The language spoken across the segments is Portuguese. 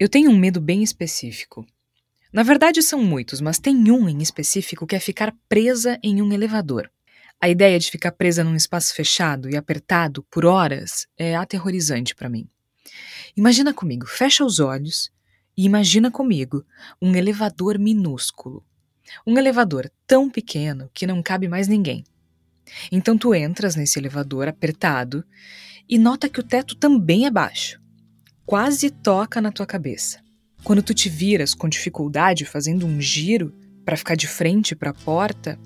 Eu tenho um medo bem específico. Na verdade, são muitos, mas tem um em específico que é ficar presa em um elevador. A ideia de ficar presa num espaço fechado e apertado por horas é aterrorizante para mim. Imagina comigo, fecha os olhos e imagina comigo um elevador minúsculo. Um elevador tão pequeno que não cabe mais ninguém. Então tu entras nesse elevador apertado e nota que o teto também é baixo. Quase toca na tua cabeça. Quando tu te viras com dificuldade fazendo um giro para ficar de frente para a porta,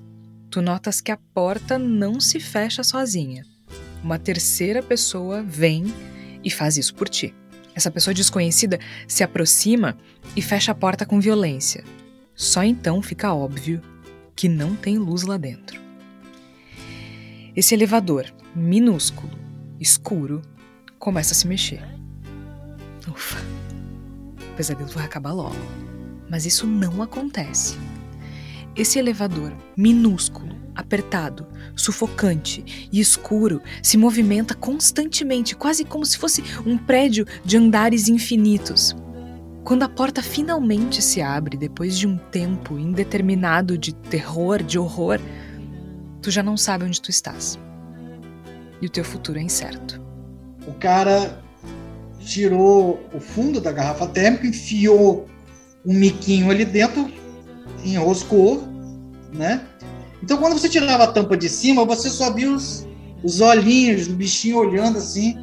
tu notas que a porta não se fecha sozinha. Uma terceira pessoa vem e faz isso por ti. Essa pessoa desconhecida se aproxima e fecha a porta com violência. Só então fica óbvio que não tem luz lá dentro. Esse elevador, minúsculo, escuro, começa a se mexer. Ufa, o pesadelo vai acabar logo. Mas isso não acontece. Esse elevador, minúsculo, apertado, sufocante e escuro, se movimenta constantemente, quase como se fosse um prédio de andares infinitos. Quando a porta finalmente se abre, depois de um tempo indeterminado de terror, de horror, tu já não sabe onde tu estás. E o teu futuro é incerto. O cara tirou o fundo da garrafa térmica, enfiou um miquinho ali dentro, enroscou, né? Então, quando você tirava a tampa de cima, você só via os, os olhinhos do bichinho olhando assim,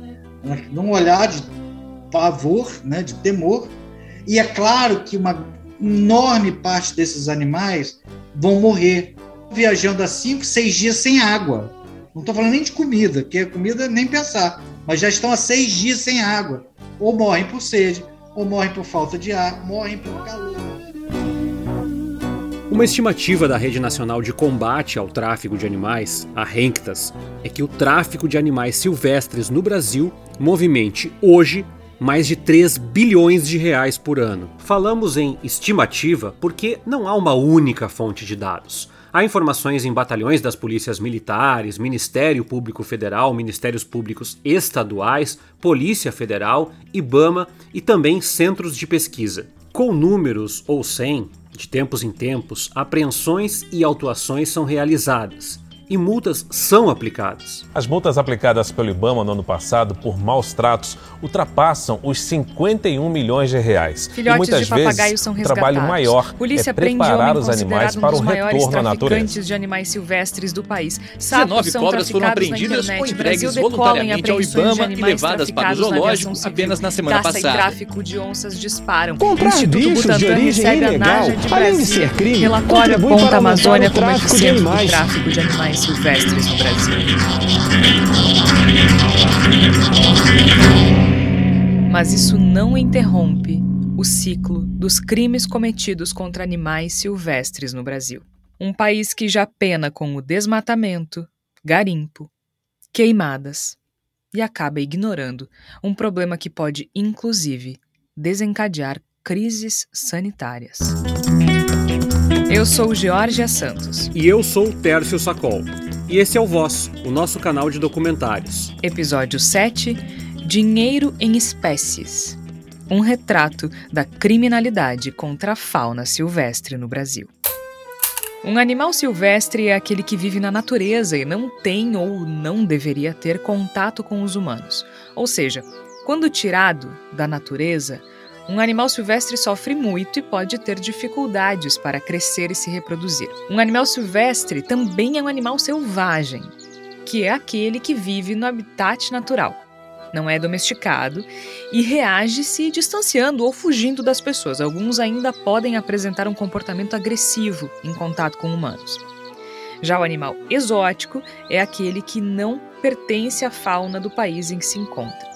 num olhar de pavor, né, de temor. E é claro que uma enorme parte desses animais vão morrer viajando há cinco, seis dias sem água. Não estou falando nem de comida, porque comida nem pensar, mas já estão há seis dias sem água. Ou morrem por sede, ou morrem por falta de ar, morrem por calor. Uma estimativa da Rede Nacional de Combate ao Tráfico de Animais, a RENCTAS, é que o tráfico de animais silvestres no Brasil movimente hoje mais de 3 bilhões de reais por ano. Falamos em estimativa porque não há uma única fonte de dados. Há informações em batalhões das polícias militares, Ministério Público Federal, Ministérios Públicos Estaduais, Polícia Federal, IBAMA e também centros de pesquisa. Com números ou sem, de tempos em tempos, apreensões e autuações são realizadas e multas são aplicadas. As multas aplicadas pelo Ibama no ano passado por maus tratos ultrapassam os 51 milhões de reais. Filhotes e muitas de papagaios vezes, são o trabalho resgatados. maior Polícia é preparar os animais para um o retorno à natureza. traficantes de animais silvestres do país. Sapos 19 são cobras foram na apreendidas ou entregues voluntariamente ao de Ibama e levadas para o na zoológico civil. apenas na semana Caça passada. e tráfico de onças disparam. Comprar Instituto bichos de Butantan origem recebe a ilegal, de além de ser crime, Relatório contribui aponta para a Amazônia como de epicentro do tráfico de animais silvestres no Brasil. Mas isso não interrompe o ciclo dos crimes cometidos contra animais silvestres no Brasil. Um país que já pena com o desmatamento, garimpo, queimadas e acaba ignorando um problema que pode, inclusive, desencadear crises sanitárias. Eu sou Georgia Santos. E eu sou o Tércio Sacol. E esse é o Voz, o nosso canal de documentários. Episódio 7 Dinheiro em Espécies um retrato da criminalidade contra a fauna silvestre no Brasil. Um animal silvestre é aquele que vive na natureza e não tem ou não deveria ter contato com os humanos. Ou seja, quando tirado da natureza, um animal silvestre sofre muito e pode ter dificuldades para crescer e se reproduzir. Um animal silvestre também é um animal selvagem, que é aquele que vive no habitat natural não é domesticado e reage se distanciando ou fugindo das pessoas. Alguns ainda podem apresentar um comportamento agressivo em contato com humanos. Já o animal exótico é aquele que não pertence à fauna do país em que se encontra.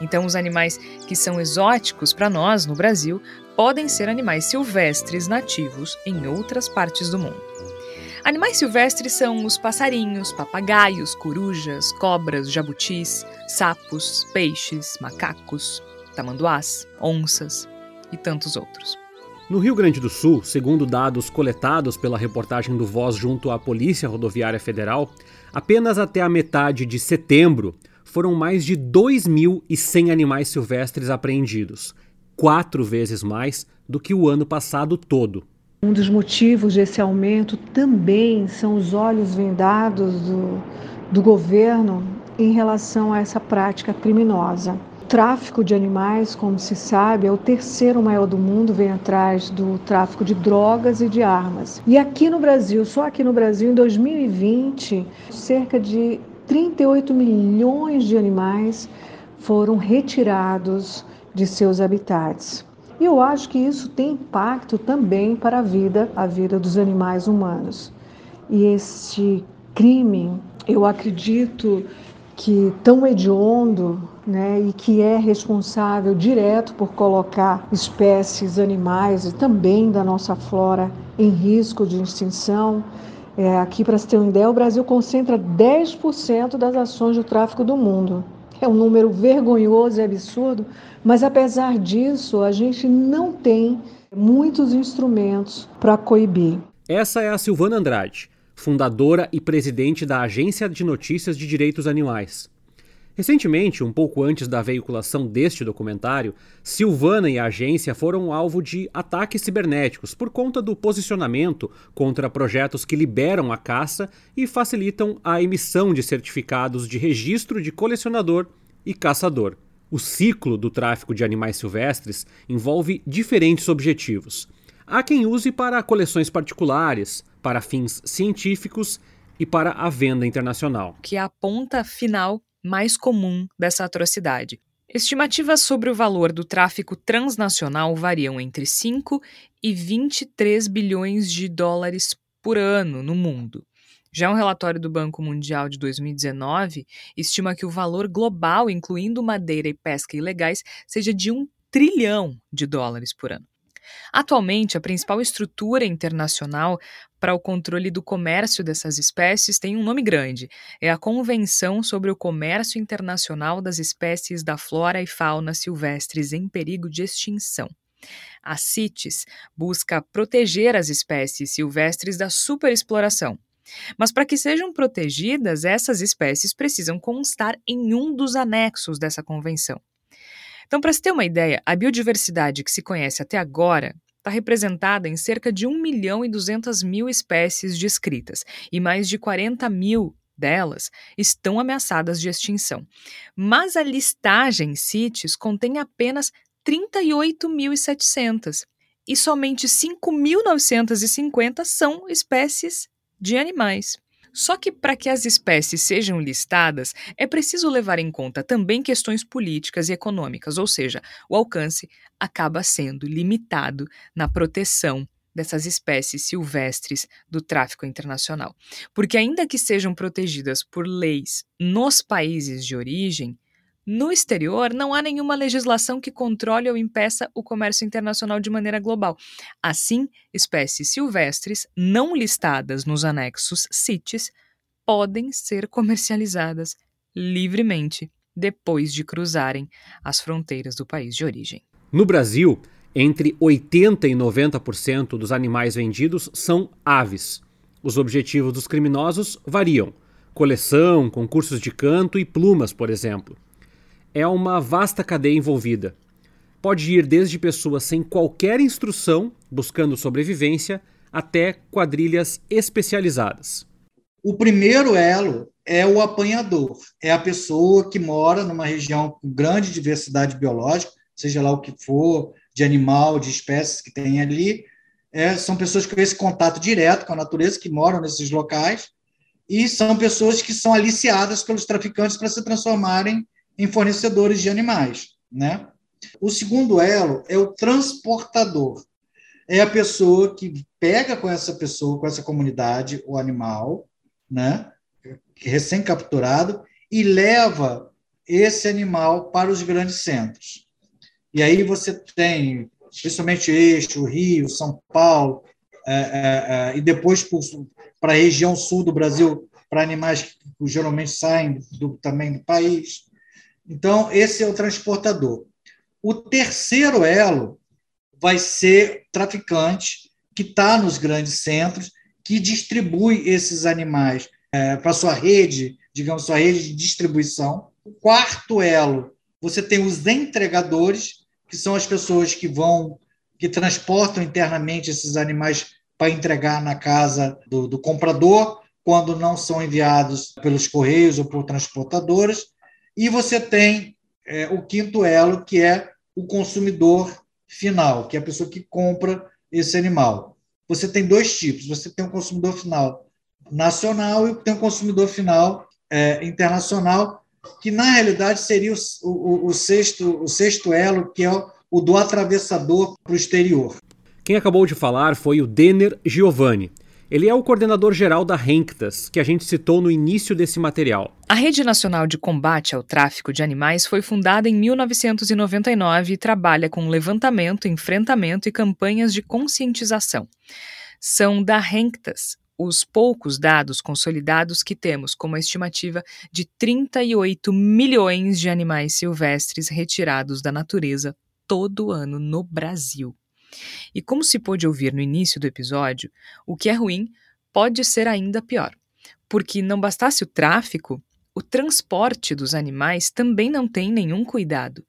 Então, os animais que são exóticos para nós no Brasil podem ser animais silvestres nativos em outras partes do mundo. Animais silvestres são os passarinhos, papagaios, corujas, cobras, jabutis, sapos, peixes, macacos, tamanduás, onças e tantos outros. No Rio Grande do Sul, segundo dados coletados pela reportagem do Voz junto à Polícia Rodoviária Federal, apenas até a metade de setembro foram mais de 2.100 animais silvestres apreendidos. quatro vezes mais do que o ano passado todo. Um dos motivos desse aumento também são os olhos vendados do, do governo em relação a essa prática criminosa. O tráfico de animais, como se sabe, é o terceiro maior do mundo, vem atrás do tráfico de drogas e de armas. E aqui no Brasil, só aqui no Brasil, em 2020, cerca de 38 milhões de animais foram retirados de seus habitats. E eu acho que isso tem impacto também para a vida, a vida dos animais humanos. E este crime, eu acredito que tão hediondo, né, e que é responsável direto por colocar espécies animais e também da nossa flora em risco de extinção. É, aqui, para se ter uma ideia, o Brasil concentra 10% das ações de tráfico do mundo. É um número vergonhoso e absurdo, mas apesar disso, a gente não tem muitos instrumentos para coibir. Essa é a Silvana Andrade, fundadora e presidente da Agência de Notícias de Direitos Animais. Recentemente, um pouco antes da veiculação deste documentário, Silvana e a agência foram alvo de ataques cibernéticos por conta do posicionamento contra projetos que liberam a caça e facilitam a emissão de certificados de registro de colecionador e caçador. O ciclo do tráfico de animais silvestres envolve diferentes objetivos. Há quem use para coleções particulares, para fins científicos e para a venda internacional. Que é a ponta final mais comum dessa atrocidade. Estimativas sobre o valor do tráfico transnacional variam entre 5 e 23 bilhões de dólares por ano no mundo. Já um relatório do Banco Mundial de 2019 estima que o valor global, incluindo madeira e pesca ilegais, seja de um trilhão de dólares por ano. Atualmente, a principal estrutura internacional para o controle do comércio dessas espécies tem um nome grande: é a Convenção sobre o Comércio Internacional das Espécies da Flora e Fauna Silvestres em Perigo de Extinção. A CITES busca proteger as espécies silvestres da superexploração. Mas para que sejam protegidas, essas espécies precisam constar em um dos anexos dessa convenção. Então, para se ter uma ideia, a biodiversidade que se conhece até agora está representada em cerca de 1 milhão e 200 mil espécies descritas, e mais de 40 mil delas estão ameaçadas de extinção. Mas a listagem CITES contém apenas 38.700 e somente 5.950 são espécies de animais. Só que para que as espécies sejam listadas, é preciso levar em conta também questões políticas e econômicas, ou seja, o alcance acaba sendo limitado na proteção dessas espécies silvestres do tráfico internacional. Porque, ainda que sejam protegidas por leis nos países de origem, no exterior, não há nenhuma legislação que controle ou impeça o comércio internacional de maneira global. Assim, espécies silvestres não listadas nos anexos CITES podem ser comercializadas livremente depois de cruzarem as fronteiras do país de origem. No Brasil, entre 80% e 90% dos animais vendidos são aves. Os objetivos dos criminosos variam: coleção, concursos de canto e plumas, por exemplo é uma vasta cadeia envolvida. Pode ir desde pessoas sem qualquer instrução, buscando sobrevivência, até quadrilhas especializadas. O primeiro elo é o apanhador, é a pessoa que mora numa região com grande diversidade biológica, seja lá o que for, de animal, de espécies que tem ali. É, são pessoas com esse contato direto com a natureza, que moram nesses locais, e são pessoas que são aliciadas pelos traficantes para se transformarem em fornecedores de animais. Né? O segundo elo é o transportador. É a pessoa que pega com essa pessoa, com essa comunidade, o animal, né, recém-capturado, e leva esse animal para os grandes centros. E aí você tem, principalmente Eixo, Rio, São Paulo, é, é, é, e depois para a região sul do Brasil, para animais que geralmente saem do, também do país, então, esse é o transportador. O terceiro elo vai ser traficante que está nos grandes centros, que distribui esses animais é, para sua rede, digamos, sua rede de distribuição. O quarto elo, você tem os entregadores, que são as pessoas que vão, que transportam internamente esses animais para entregar na casa do, do comprador, quando não são enviados pelos correios ou por transportadoras. E você tem é, o quinto elo, que é o consumidor final, que é a pessoa que compra esse animal. Você tem dois tipos: você tem um consumidor final nacional e tem um consumidor final é, internacional, que na realidade seria o, o, o, sexto, o sexto elo, que é o, o do atravessador para o exterior. Quem acabou de falar foi o Denner Giovanni. Ele é o coordenador geral da Renctas, que a gente citou no início desse material. A Rede Nacional de Combate ao Tráfico de Animais foi fundada em 1999 e trabalha com levantamento, enfrentamento e campanhas de conscientização. São da Renctas os poucos dados consolidados que temos, como a estimativa de 38 milhões de animais silvestres retirados da natureza todo ano no Brasil. E como se pôde ouvir no início do episódio, o que é ruim pode ser ainda pior, porque não bastasse o tráfico, o transporte dos animais também não tem nenhum cuidado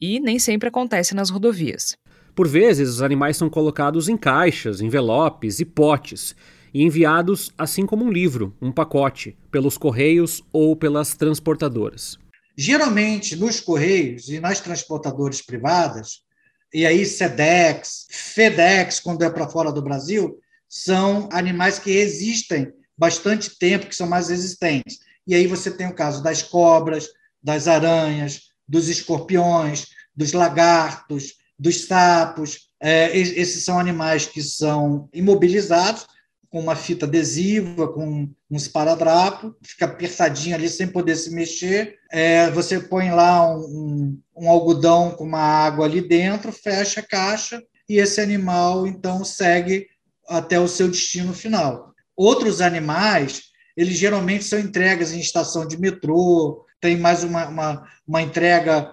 e nem sempre acontece nas rodovias. Por vezes, os animais são colocados em caixas, envelopes e potes e enviados, assim como um livro, um pacote, pelos correios ou pelas transportadoras. Geralmente, nos correios e nas transportadoras privadas, e aí SEDEX, FedEx, quando é para fora do Brasil, são animais que existem bastante tempo, que são mais resistentes. E aí você tem o caso das cobras, das aranhas, dos escorpiões, dos lagartos, dos sapos. É, esses são animais que são imobilizados com uma fita adesiva, com um esparadrapo, fica apertadinho ali sem poder se mexer. É, você põe lá um, um, um, algodão com uma água ali dentro, fecha a caixa e esse animal então segue até o seu destino final. Outros animais, eles geralmente são entregas em estação de metrô, tem mais uma, uma, uma entrega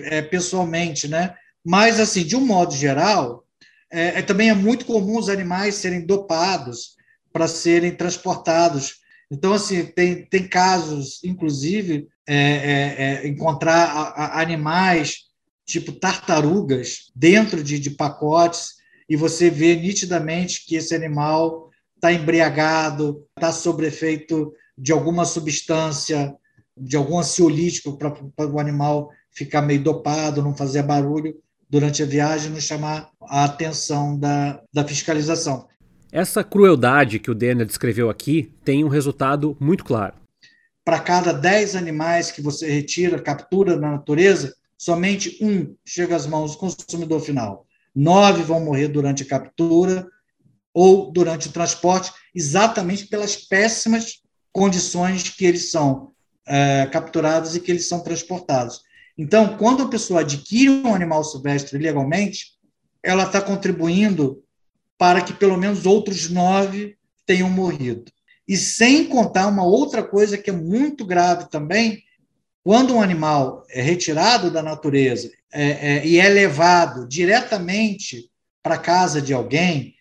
é, pessoalmente, né? Mas, assim, de um modo geral, é, é, também é muito comum os animais serem dopados para serem transportados. Então, assim, tem, tem casos, inclusive, é, é, é encontrar a, a animais tipo tartarugas dentro de, de pacotes e você vê nitidamente que esse animal está embriagado, está sob efeito de alguma substância, de algum ansiolítico para o animal ficar meio dopado, não fazer barulho durante a viagem, não chamar a atenção da, da fiscalização. Essa crueldade que o Denner descreveu aqui tem um resultado muito claro. Para cada 10 animais que você retira, captura na natureza, somente um chega às mãos do consumidor final. Nove vão morrer durante a captura ou durante o transporte, exatamente pelas péssimas condições que eles são é, capturados e que eles são transportados. Então, quando a pessoa adquire um animal silvestre legalmente, ela está contribuindo para que pelo menos outros nove tenham morrido. E sem contar uma outra coisa que é muito grave também, quando um animal é retirado da natureza é, é, e é levado diretamente para casa de alguém,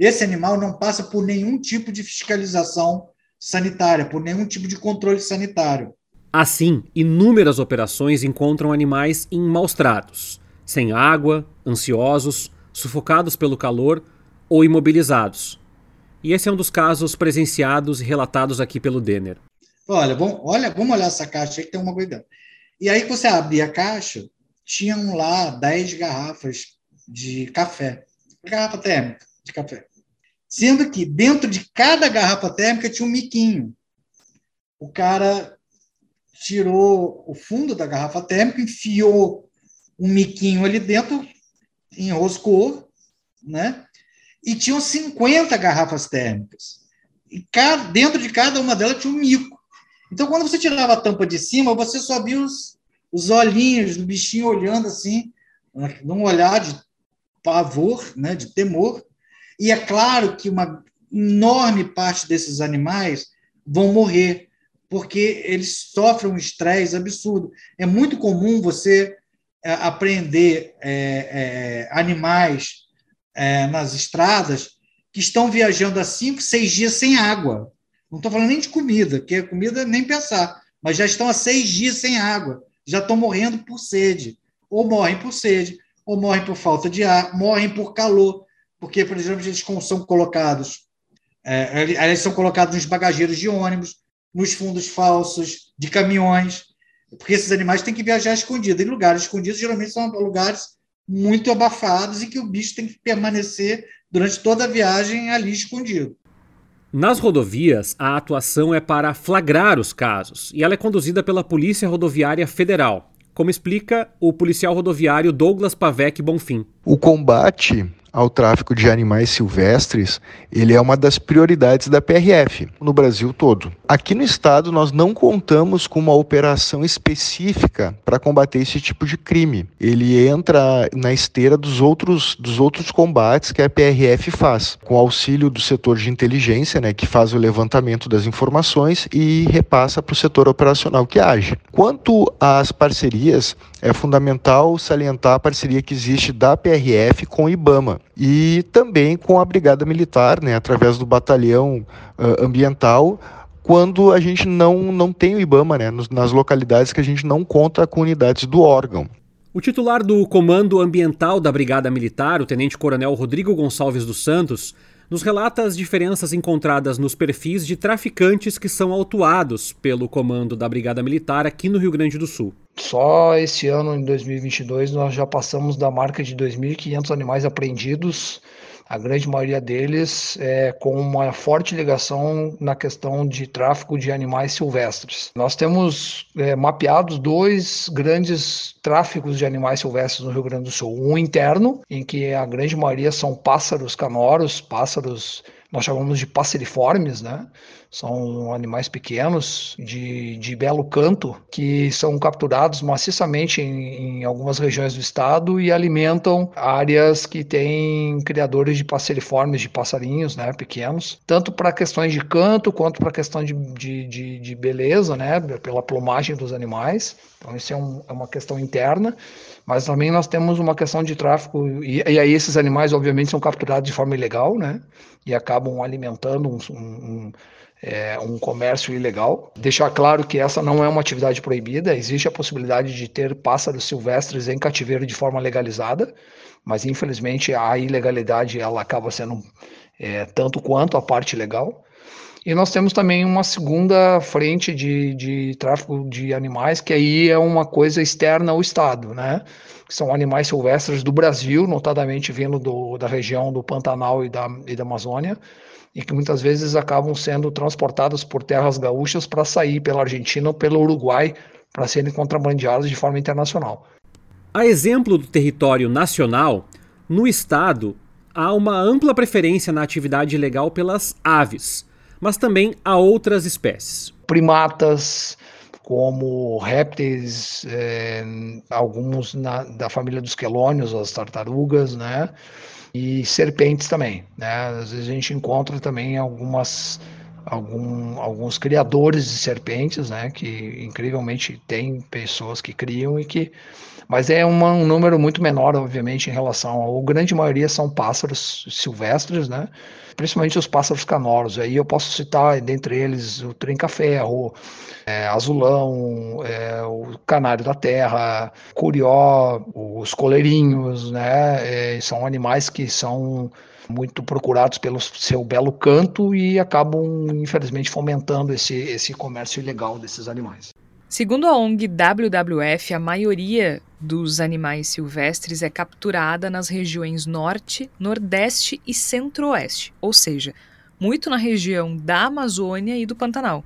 esse animal não passa por nenhum tipo de fiscalização sanitária, por nenhum tipo de controle sanitário. Assim, inúmeras operações encontram animais em maus tratos, sem água, ansiosos, sufocados pelo calor ou imobilizados. E esse é um dos casos presenciados e relatados aqui pelo Denner. Olha, vamos, olha, vamos olhar essa caixa aí que tem uma coisa. E aí, você abria a caixa, tinham lá 10 garrafas de café, garrafa térmica de café. Sendo que dentro de cada garrafa térmica tinha um miquinho. O cara tirou o fundo da garrafa térmica, enfiou um miquinho ali dentro, enroscou, né? E tinham 50 garrafas térmicas. E cada, dentro de cada uma delas tinha um mico. Então, quando você tirava a tampa de cima, você só via os, os olhinhos do bichinho olhando assim, num olhar de pavor, né, de temor. E é claro que uma enorme parte desses animais vão morrer porque eles sofrem um estresse absurdo. É muito comum você é, apreender é, é, animais é, nas estradas que estão viajando há cinco, seis dias sem água. Não estou falando nem de comida, porque comida nem pensar, mas já estão há seis dias sem água, já estão morrendo por sede. ou morrem por sede, ou morrem por falta de ar, morrem por calor, porque, por exemplo, eles são colocados, é, eles são colocados nos bagageiros de ônibus, nos fundos falsos de caminhões, porque esses animais têm que viajar escondidos. Em lugares escondidos, geralmente são lugares muito abafados e que o bicho tem que permanecer durante toda a viagem ali escondido. Nas rodovias, a atuação é para flagrar os casos e ela é conduzida pela Polícia Rodoviária Federal, como explica o policial rodoviário Douglas Pavec Bonfim. O combate ao tráfico de animais silvestres, ele é uma das prioridades da PRF no Brasil todo. Aqui no estado nós não contamos com uma operação específica para combater esse tipo de crime. Ele entra na esteira dos outros dos outros combates que a PRF faz, com auxílio do setor de inteligência, né, que faz o levantamento das informações e repassa para o setor operacional que age. Quanto às parcerias, é fundamental salientar a parceria que existe da PRF com o IBAMA e também com a Brigada Militar, né, através do Batalhão uh, Ambiental, quando a gente não, não tem o IBAMA, né, nas localidades que a gente não conta com unidades do órgão. O titular do Comando Ambiental da Brigada Militar, o Tenente-Coronel Rodrigo Gonçalves dos Santos, nos relata as diferenças encontradas nos perfis de traficantes que são autuados pelo comando da Brigada Militar aqui no Rio Grande do Sul. Só esse ano, em 2022, nós já passamos da marca de 2.500 animais apreendidos a grande maioria deles é, com uma forte ligação na questão de tráfico de animais silvestres. Nós temos é, mapeados dois grandes tráficos de animais silvestres no Rio Grande do Sul. Um interno, em que a grande maioria são pássaros canoros, pássaros nós chamamos de passeriformes, né? São animais pequenos, de, de belo canto, que são capturados maciçamente em, em algumas regiões do estado e alimentam áreas que têm criadores de passeriformes, de passarinhos né, pequenos, tanto para questões de canto quanto para questão de, de, de, de, beleza, né, pela plumagem dos animais. Então, isso é, um, é uma questão interna. Mas também nós temos uma questão de tráfico, e, e, aí esses animais, obviamente, são capturados de forma ilegal, né? E acabam alimentando um, um, é, um comércio ilegal. Deixar claro que essa não é uma atividade proibida, existe a possibilidade de ter pássaros silvestres em cativeiro de forma legalizada, mas infelizmente a ilegalidade ela acaba sendo é, tanto quanto a parte legal. E nós temos também uma segunda frente de, de tráfico de animais, que aí é uma coisa externa ao Estado, né? Que são animais silvestres do Brasil, notadamente vindo do, da região do Pantanal e da, e da Amazônia, e que muitas vezes acabam sendo transportados por terras gaúchas para sair pela Argentina ou pelo Uruguai para serem contrabandeados de forma internacional. A exemplo do território nacional, no estado há uma ampla preferência na atividade ilegal pelas aves mas também a outras espécies. Primatas, como répteis, é, alguns na, da família dos quelônios, as tartarugas, né? E serpentes também, né? Às vezes a gente encontra também algumas algum, alguns criadores de serpentes, né? Que incrivelmente tem pessoas que criam e que mas é uma, um número muito menor, obviamente, em relação ao. A grande maioria são pássaros silvestres, né? Principalmente os pássaros canoros. Aí eu posso citar, dentre eles, o trinca-ferro, é, azulão, é, o canário da terra, curió, os coleirinhos, né? É, são animais que são muito procurados pelo seu belo canto e acabam, infelizmente, fomentando esse, esse comércio ilegal desses animais. Segundo a ONG WWF, a maioria dos animais silvestres é capturada nas regiões Norte, Nordeste e Centro-Oeste, ou seja, muito na região da Amazônia e do Pantanal.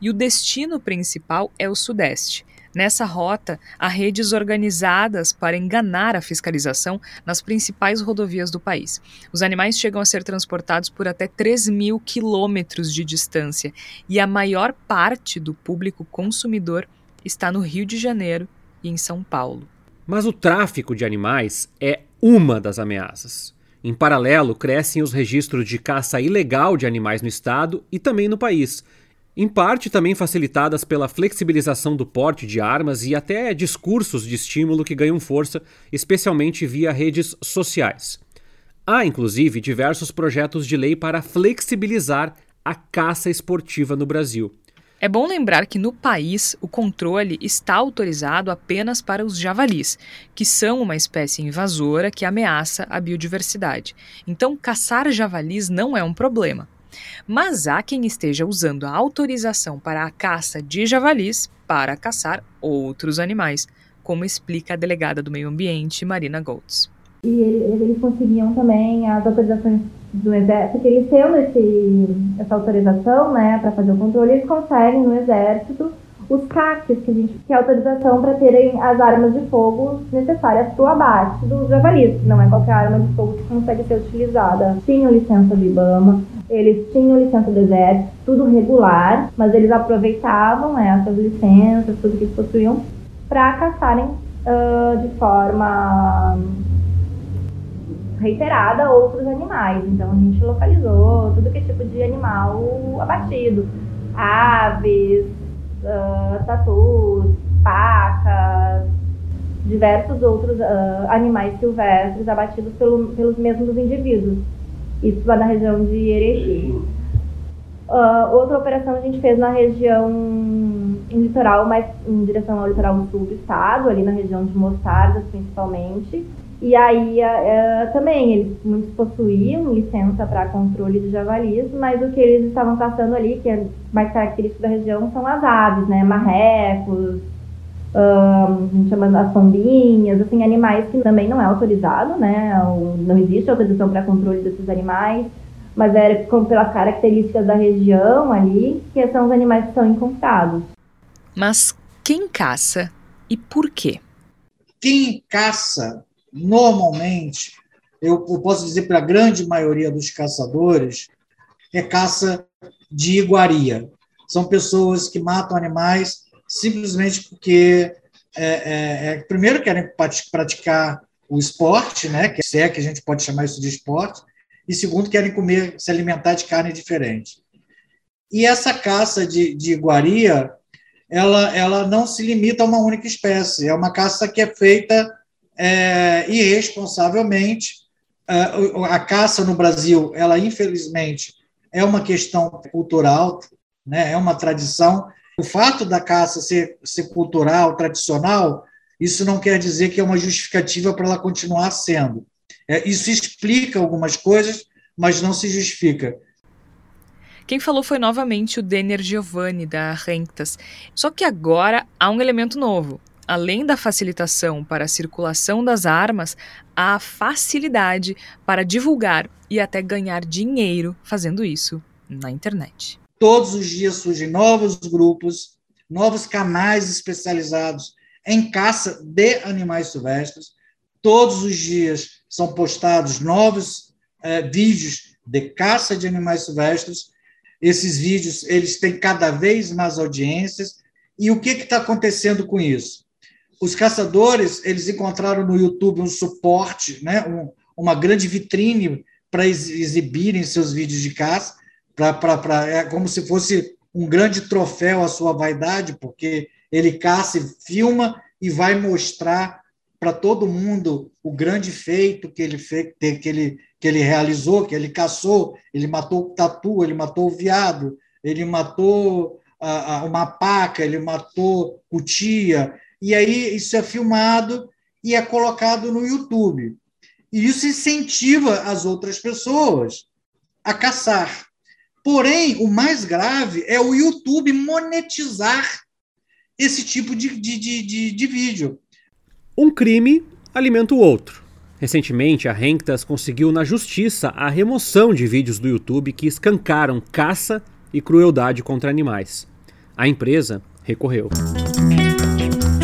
E o destino principal é o Sudeste, Nessa rota, há redes organizadas para enganar a fiscalização nas principais rodovias do país. Os animais chegam a ser transportados por até 3 mil quilômetros de distância e a maior parte do público consumidor está no Rio de Janeiro e em São Paulo. Mas o tráfico de animais é uma das ameaças. Em paralelo, crescem os registros de caça ilegal de animais no estado e também no país em parte também facilitadas pela flexibilização do porte de armas e até discursos de estímulo que ganham força, especialmente via redes sociais. Há, inclusive, diversos projetos de lei para flexibilizar a caça esportiva no Brasil. É bom lembrar que no país o controle está autorizado apenas para os javalis, que são uma espécie invasora que ameaça a biodiversidade. Então, caçar javalis não é um problema. Mas há quem esteja usando a autorização para a caça de javalis para caçar outros animais, como explica a delegada do Meio Ambiente, Marina Goltz. E eles conseguiam também as autorizações do exército, eles tendo esse, essa autorização, né, para fazer o controle, eles conseguem no exército os CACs, que a gente que é autorização para terem as armas de fogo necessárias para o abate dos javalis. Não é qualquer arma de fogo que consegue ser utilizada. Tinham licença do IBAMA, eles tinham licença do exército, tudo regular, mas eles aproveitavam né, essas licenças, tudo que possuíam, para caçarem uh, de forma reiterada outros animais. Então a gente localizou tudo que é tipo de animal abatido. Aves, uh, tatus, pacas, diversos outros uh, animais silvestres abatidos pelo, pelos mesmos indivíduos. Isso na região de Erechim. Uh, outra operação a gente fez na região em litoral, mais em direção ao litoral sul do estado, ali na região de Mostardas principalmente. E aí, uh, também, eles muitos possuíam licença para controle de javalis, mas o que eles estavam caçando ali, que é mais característico da região, são as aves, né? Marrecos, um, a gente chama as pombinhas, assim, animais que também não é autorizado, né? Não existe autorização para controle desses animais, mas é pelas características da região ali, que são os animais que são encontrados. Mas quem caça e por quê? Quem caça normalmente, eu, eu posso dizer para a grande maioria dos caçadores, é caça de iguaria. São pessoas que matam animais simplesmente porque, é, é, é, primeiro, querem praticar o esporte, né, que se é que a gente pode chamar isso de esporte, e segundo, querem comer, se alimentar de carne diferente. E essa caça de, de iguaria, ela, ela não se limita a uma única espécie, é uma caça que é feita é, irresponsavelmente. É, a caça no Brasil, ela infelizmente é uma questão cultural, né, é uma tradição. O fato da caça ser, ser cultural, tradicional, isso não quer dizer que é uma justificativa para ela continuar sendo. É, isso explica algumas coisas, mas não se justifica. Quem falou foi novamente o Denner Giovanni, da Rentas. Só que agora há um elemento novo além da facilitação para a circulação das armas, há a facilidade para divulgar e até ganhar dinheiro fazendo isso na internet. Todos os dias surgem novos grupos, novos canais especializados em caça de animais silvestres. Todos os dias são postados novos eh, vídeos de caça de animais silvestres. Esses vídeos eles têm cada vez mais audiências. E o que está acontecendo com isso? os caçadores eles encontraram no YouTube um suporte, né, um, uma grande vitrine para exibirem seus vídeos de caça, pra, é como se fosse um grande troféu à sua vaidade, porque ele caça e filma e vai mostrar para todo mundo o grande feito que ele, fez, que, ele, que ele realizou, que ele caçou, ele matou o tatu, ele matou o viado, ele matou a, a, uma paca, ele matou o tia, e aí isso é filmado e é colocado no YouTube. E isso incentiva as outras pessoas a caçar. Porém, o mais grave é o YouTube monetizar esse tipo de, de, de, de, vídeo. Um crime alimenta o outro. Recentemente, a Renktas conseguiu na justiça a remoção de vídeos do YouTube que escancaram caça e crueldade contra animais. A empresa recorreu.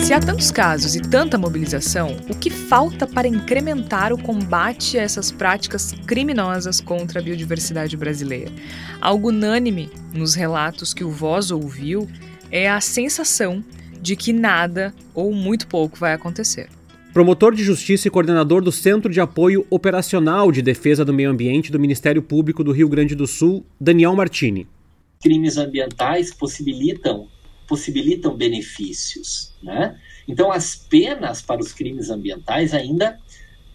Se há tantos casos e tanta mobilização, o que falta para incrementar o combate a essas práticas criminosas contra a biodiversidade brasileira? Algo unânime nos relatos que o Voz ouviu é a sensação de que nada ou muito pouco vai acontecer. Promotor de Justiça e coordenador do Centro de Apoio Operacional de Defesa do Meio Ambiente do Ministério Público do Rio Grande do Sul, Daniel Martini. Crimes ambientais possibilitam possibilitam benefícios. Né? Então, as penas para os crimes ambientais ainda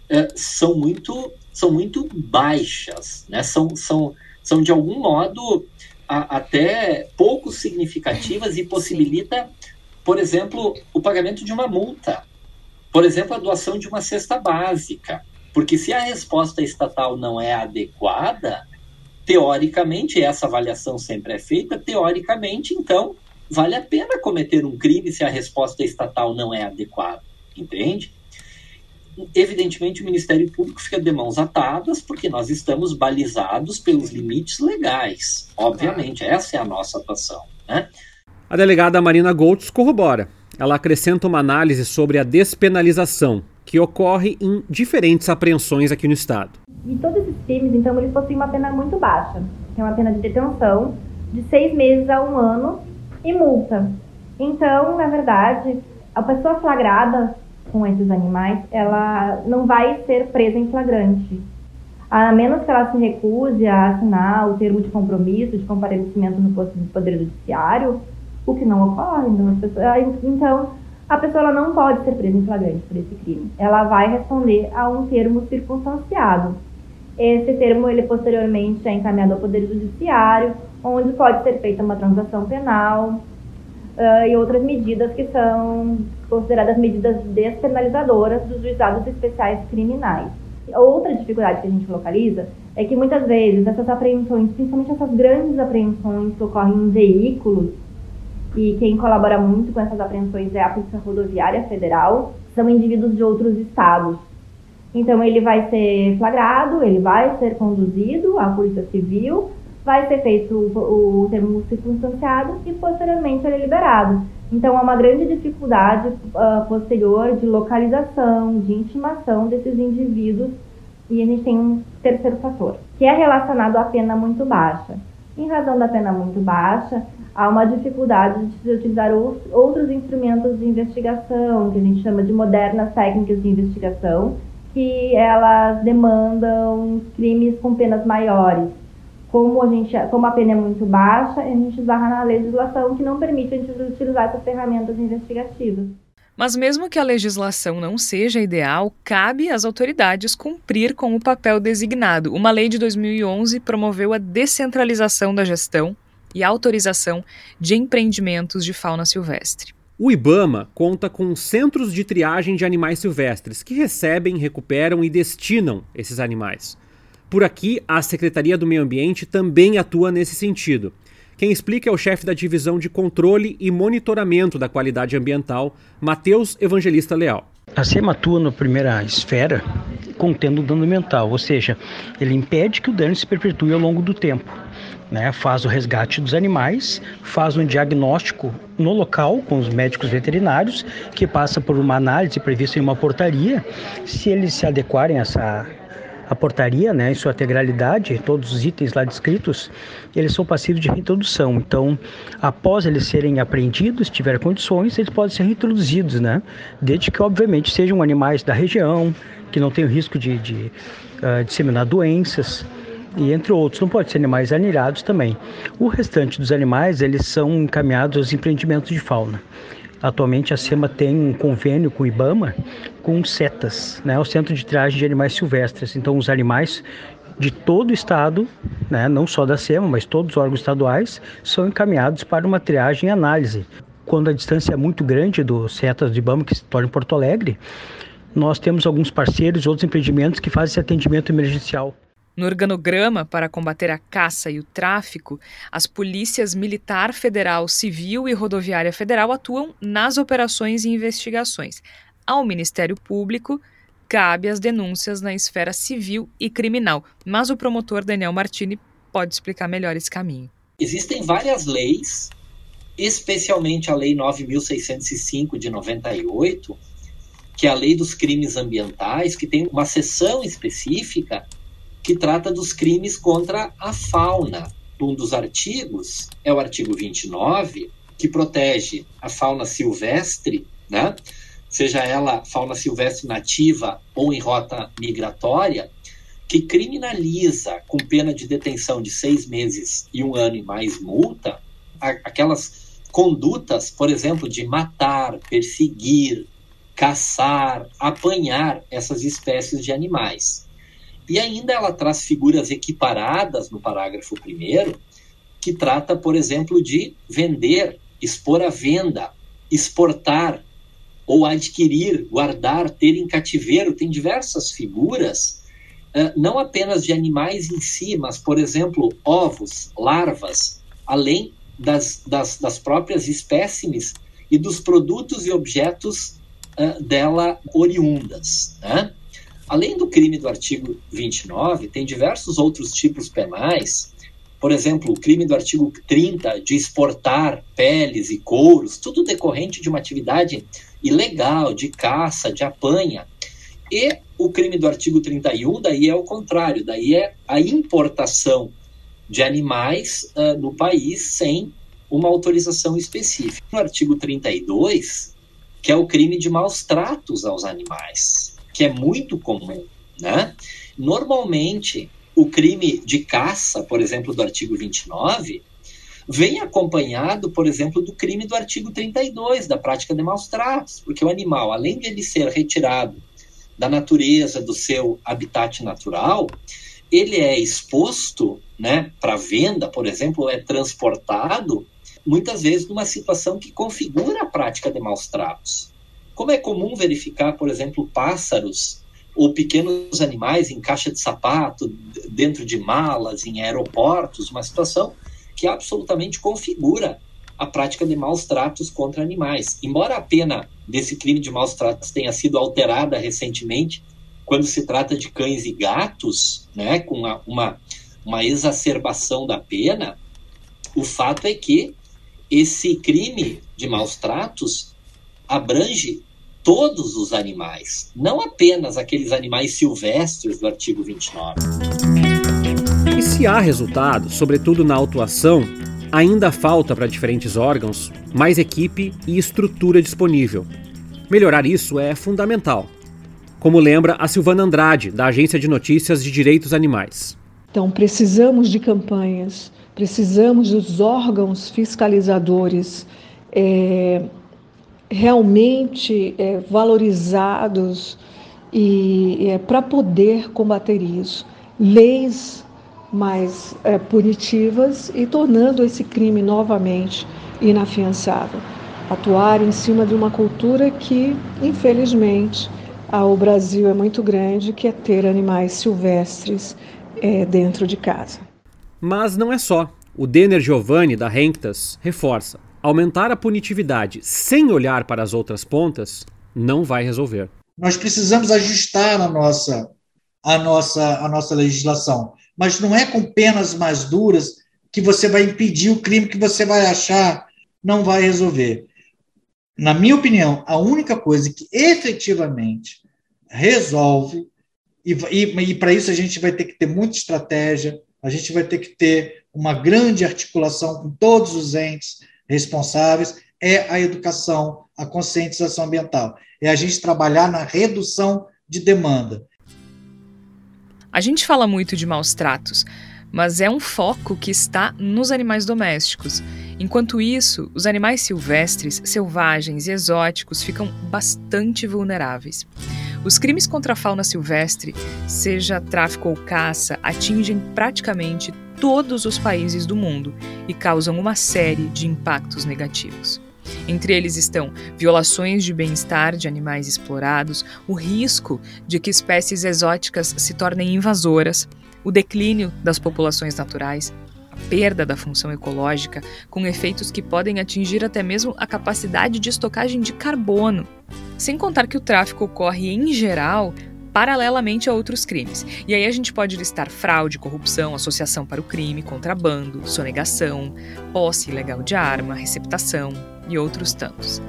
uh, são, muito, são muito baixas, né? são, são, são, de algum modo, a, até pouco significativas e possibilita, por exemplo, o pagamento de uma multa. Por exemplo, a doação de uma cesta básica. Porque se a resposta estatal não é adequada, teoricamente, essa avaliação sempre é feita, teoricamente, então, vale a pena cometer um crime se a resposta estatal não é adequada, entende? Evidentemente, o Ministério Público fica de mãos atadas, porque nós estamos balizados pelos limites legais. Obviamente, essa é a nossa atuação. Né? A delegada Marina Goltz corrobora. Ela acrescenta uma análise sobre a despenalização, que ocorre em diferentes apreensões aqui no Estado. E todos esses crimes, então, eles possuem uma pena muito baixa, que é uma pena de detenção de seis meses a um ano e multa. Então, na verdade, a pessoa flagrada com esses animais, ela não vai ser presa em flagrante. A menos que ela se recuse a assinar o termo de compromisso, de comparecimento no posto do Poder Judiciário, o que não ocorre. Então, então a pessoa ela não pode ser presa em flagrante por esse crime. Ela vai responder a um termo circunstanciado. Esse termo, ele posteriormente é encaminhado ao Poder Judiciário, onde pode ser feita uma transação penal uh, e outras medidas que são consideradas medidas despenalizadoras dos juizados especiais criminais. Outra dificuldade que a gente localiza é que muitas vezes essas apreensões, principalmente essas grandes apreensões que ocorrem em veículos, e quem colabora muito com essas apreensões é a Polícia Rodoviária Federal, são indivíduos de outros estados. Então ele vai ser flagrado, ele vai ser conduzido à Polícia Civil, vai ser feito o, o termo circunstanciado e posteriormente ele é liberado. Então há uma grande dificuldade uh, posterior de localização, de intimação desses indivíduos e a gente tem um terceiro fator, que é relacionado à pena muito baixa. Em razão da pena muito baixa, há uma dificuldade de se utilizar outros instrumentos de investigação, que a gente chama de modernas técnicas de investigação, que elas demandam crimes com penas maiores. Como a, gente, como a pena é muito baixa, a gente esbarra na legislação que não permite a gente utilizar essas ferramentas investigativas. Mas mesmo que a legislação não seja ideal, cabe às autoridades cumprir com o papel designado. Uma lei de 2011 promoveu a descentralização da gestão e autorização de empreendimentos de fauna silvestre. O IBAMA conta com centros de triagem de animais silvestres que recebem, recuperam e destinam esses animais. Por aqui, a Secretaria do Meio Ambiente também atua nesse sentido. Quem explica é o chefe da divisão de controle e monitoramento da qualidade ambiental, Matheus Evangelista Leal. A SEMA atua na primeira esfera contendo dano ambiental, ou seja, ele impede que o dano se perpetue ao longo do tempo né, faz o resgate dos animais, faz um diagnóstico no local com os médicos veterinários, que passa por uma análise prevista em uma portaria. Se eles se adequarem a essa a portaria, né, em sua integralidade, todos os itens lá descritos, eles são passivos de reintrodução. Então, após eles serem apreendidos, se tiver condições, eles podem ser reintroduzidos, né, desde que, obviamente, sejam animais da região, que não tenham risco de, de uh, disseminar doenças e entre outros. Não pode ser animais anilhados também. O restante dos animais, eles são encaminhados aos empreendimentos de fauna. Atualmente a SEMA tem um convênio com o IBAMA com CETAS, né, o Centro de Triagem de Animais Silvestres. Então os animais de todo o estado, né, não só da SEMA, mas todos os órgãos estaduais, são encaminhados para uma triagem e análise. Quando a distância é muito grande do CETAS de IBAMA, que se torna em Porto Alegre, nós temos alguns parceiros outros empreendimentos que fazem esse atendimento emergencial. No organograma para combater a caça e o tráfico, as polícias militar federal, civil e rodoviária federal atuam nas operações e investigações. Ao Ministério Público cabe as denúncias na esfera civil e criminal, mas o promotor Daniel Martini pode explicar melhor esse caminho. Existem várias leis, especialmente a Lei 9605 de 98, que é a Lei dos Crimes Ambientais, que tem uma seção específica que trata dos crimes contra a fauna. Um dos artigos é o artigo 29, que protege a fauna silvestre, né? seja ela fauna silvestre nativa ou em rota migratória, que criminaliza com pena de detenção de seis meses e um ano e mais multa aquelas condutas, por exemplo, de matar, perseguir, caçar, apanhar essas espécies de animais. E ainda ela traz figuras equiparadas no parágrafo 1 que trata, por exemplo, de vender, expor à venda, exportar ou adquirir, guardar, ter em cativeiro. Tem diversas figuras, uh, não apenas de animais em si, mas, por exemplo, ovos, larvas, além das, das, das próprias espécimes e dos produtos e objetos uh, dela oriundas. Né? Além do crime do artigo 29, tem diversos outros tipos penais, por exemplo, o crime do artigo 30 de exportar peles e couros, tudo decorrente de uma atividade ilegal, de caça, de apanha. E o crime do artigo 31, daí é o contrário, daí é a importação de animais uh, no país sem uma autorização específica. No artigo 32, que é o crime de maus tratos aos animais, que é muito comum, né? Normalmente, o crime de caça, por exemplo, do artigo 29, vem acompanhado, por exemplo, do crime do artigo 32, da prática de maus tratos, porque o animal, além de ele ser retirado da natureza, do seu habitat natural, ele é exposto né, para venda, por exemplo, é transportado muitas vezes numa situação que configura a prática de maus tratos. Como é comum verificar, por exemplo, pássaros ou pequenos animais em caixa de sapato, dentro de malas, em aeroportos, uma situação que absolutamente configura a prática de maus tratos contra animais. Embora a pena desse crime de maus tratos tenha sido alterada recentemente, quando se trata de cães e gatos, né, com uma, uma, uma exacerbação da pena, o fato é que esse crime de maus tratos abrange todos os animais, não apenas aqueles animais silvestres do artigo 29. E se há resultados, sobretudo na autuação, ainda falta para diferentes órgãos mais equipe e estrutura disponível. Melhorar isso é fundamental, como lembra a Silvana Andrade, da Agência de Notícias de Direitos Animais. Então, precisamos de campanhas, precisamos dos órgãos fiscalizadores é, realmente é, valorizados e é, para poder combater isso. Leis mais é, punitivas e tornando esse crime novamente inafiançável. Atuar em cima de uma cultura que, infelizmente, o Brasil é muito grande, que é ter animais silvestres é, dentro de casa. Mas não é só. O Denner Giovanni, da Renctas, reforça: aumentar a punitividade sem olhar para as outras pontas não vai resolver. Nós precisamos ajustar a nossa, a nossa, a nossa legislação. Mas não é com penas mais duras que você vai impedir o crime que você vai achar não vai resolver. Na minha opinião, a única coisa que efetivamente resolve, e, e, e para isso a gente vai ter que ter muita estratégia, a gente vai ter que ter uma grande articulação com todos os entes responsáveis, é a educação, a conscientização ambiental. É a gente trabalhar na redução de demanda. A gente fala muito de maus tratos, mas é um foco que está nos animais domésticos. Enquanto isso, os animais silvestres, selvagens e exóticos ficam bastante vulneráveis. Os crimes contra a fauna silvestre, seja tráfico ou caça, atingem praticamente todos os países do mundo e causam uma série de impactos negativos. Entre eles estão violações de bem-estar de animais explorados, o risco de que espécies exóticas se tornem invasoras, o declínio das populações naturais, a perda da função ecológica, com efeitos que podem atingir até mesmo a capacidade de estocagem de carbono. Sem contar que o tráfico ocorre, em geral, paralelamente a outros crimes. E aí a gente pode listar fraude, corrupção, associação para o crime, contrabando, sonegação, posse ilegal de arma, receptação e outros tantos.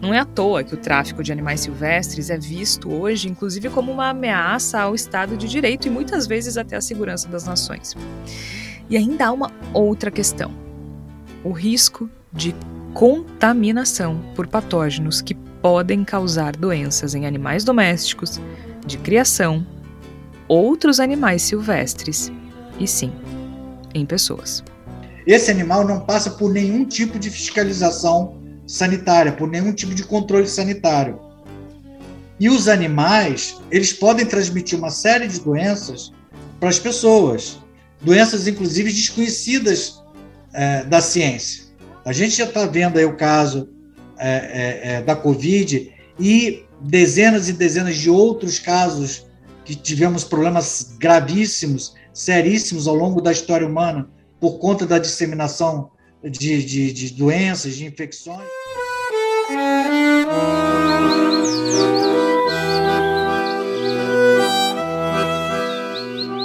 Não é à toa que o tráfico de animais silvestres é visto hoje, inclusive, como uma ameaça ao Estado de Direito e muitas vezes até à segurança das nações. E ainda há uma outra questão: o risco de contaminação por patógenos que podem causar doenças em animais domésticos, de criação, outros animais silvestres e sim, em pessoas. Esse animal não passa por nenhum tipo de fiscalização sanitária, por nenhum tipo de controle sanitário. E os animais, eles podem transmitir uma série de doenças para as pessoas, doenças inclusive desconhecidas é, da ciência. A gente já está vendo aí o caso é, é, é, da Covid e dezenas e dezenas de outros casos que tivemos problemas gravíssimos, seríssimos ao longo da história humana por conta da disseminação de, de, de doenças, de infecções.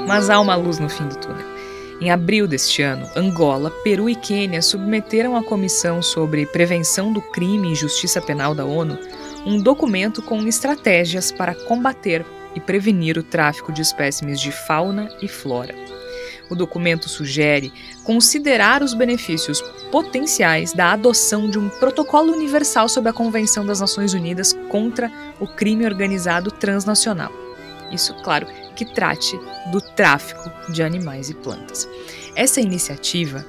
Mas há uma luz no fim do túnel. Em abril deste ano, Angola, Peru e Quênia submeteram à Comissão sobre Prevenção do Crime e Justiça Penal da ONU um documento com estratégias para combater e prevenir o tráfico de espécimes de fauna e flora. O documento sugere considerar os benefícios potenciais da adoção de um protocolo universal sob a Convenção das Nações Unidas contra o crime organizado transnacional. Isso, claro, que trate do tráfico de animais e plantas. Essa iniciativa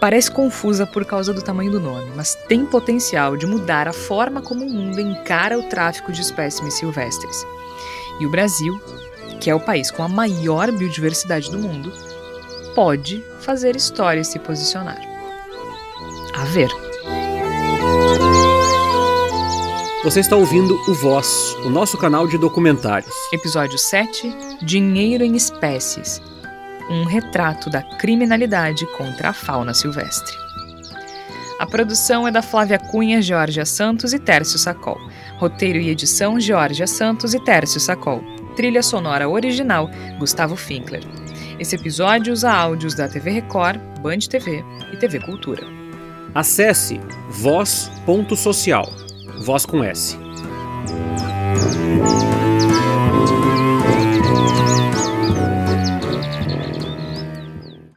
parece confusa por causa do tamanho do nome, mas tem potencial de mudar a forma como o mundo encara o tráfico de espécimes silvestres. E o Brasil, que é o país com a maior biodiversidade do mundo, pode fazer história e se posicionar. A ver. Você está ouvindo o Voz, o nosso canal de documentários. Episódio 7 Dinheiro em Espécies um retrato da criminalidade contra a fauna silvestre. A produção é da Flávia Cunha, Georgia Santos e Tércio Sacol. Roteiro e edição: Georgia Santos e Tércio Sacol. Trilha sonora original: Gustavo Finkler. Esse episódio usa áudios da TV Record, Band TV e TV Cultura. Acesse voz.social voz com S.